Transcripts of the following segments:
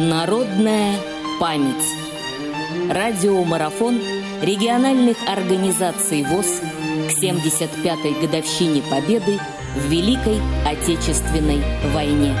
Народная память. Радиомарафон региональных организаций ВОЗ к 75-й годовщине Победы в Великой Отечественной войне.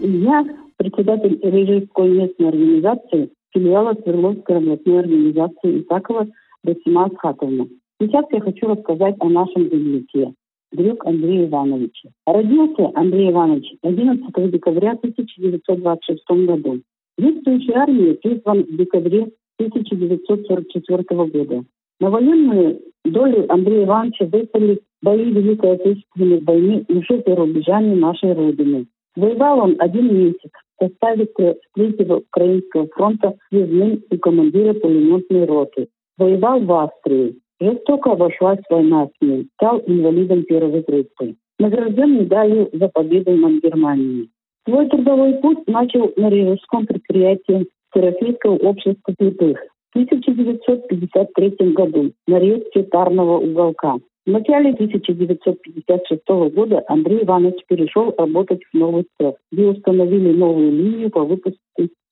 Я председатель Рижской местной организации филиала Свердловской областной организации Исакова Расима Асхатовна. Сейчас я хочу рассказать о нашем земляке, Дрюк Андрей Иванович. Родился Андрей Иванович 11 декабря 1926 году. Действующей армии призван в декабре 1944 года. На военную долю Андрея Ивановича выпали бои Великой Отечественной войны уже за рубежами нашей Родины. Воевал он один месяц в составе Третьего Украинского фронта связным у командира пулеметной роты. Воевал в Австрии. Жестоко обошлась война с ним. Стал инвалидом первой группы. Награжден медалью за победу над Германией. Свой трудовой путь начал на рижском предприятии Всероссийского общества слепых в 1953 году на рейсе Тарного уголка. В начале 1956 года Андрей Иванович перешел работать в новый цех, где установили новую линию по выпуску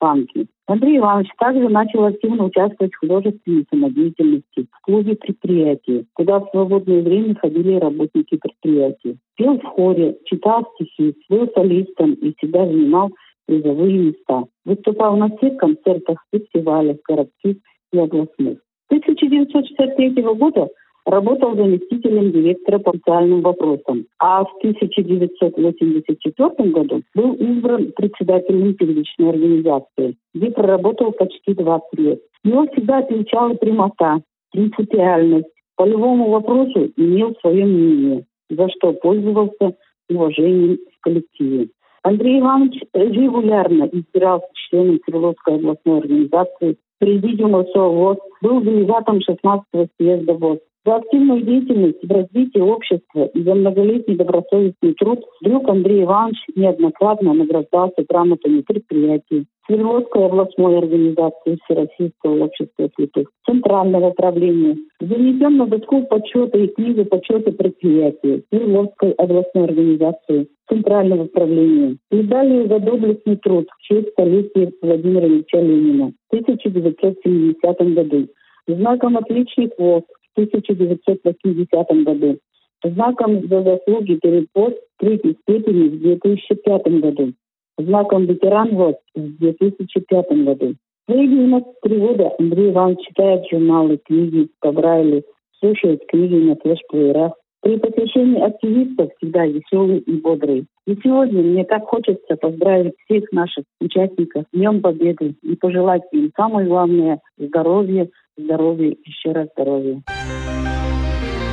банки. Андрей Иванович также начал активно участвовать в художественной самодеятельности в клубе предприятия, куда в свободное время ходили работники предприятия. Пел в хоре, читал стихи, был солистом и всегда занимал призовые места. Выступал на всех концертах, фестивалях, городских и областных. С 1963 года работал заместителем директора по социальным вопросам, а в 1984 году был избран председателем первичной организации, где проработал почти 20 лет. Его всегда отличала прямота, принципиальность, по любому вопросу имел свое мнение, за что пользовался уважением в коллективе. Андрей Иванович регулярно избирался членом Свердловской областной организации, президиума СОВОЗ, был делегатом 16-го съезда ВОЗ, за активную деятельность в развитии общества и за многолетний добросовестный труд. Друг Андрей Иванович неоднократно награждался грамотами предприятий, Свердловской областной организации Всероссийского общества слепых, Центрального правления, занесен на доску почета и книгу почета предприятия Свердловской областной организации Центрального правления, медалью за доблестный труд в честь столетия Владимира Ильича Ленина в 1970 году, знаком отличий ВОЗ 1980 году, знаком за заслуги перед пост третьей степени в 2005 году, знаком ветеран ВОЗ в 2005 году. Свои 93 года Андрей Иванович читает журналы, книги по Брайлю, слушает книги на флеш-плеерах. При посещении активистов всегда веселый и бодрый. И сегодня мне так хочется поздравить всех наших участников с Днем Победы и пожелать им самое главное – здоровья, здоровья, еще раз здоровья.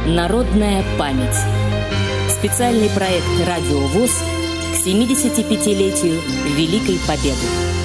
Народная память. Специальный проект «Радио ВОЗ» к 75-летию Великой Победы.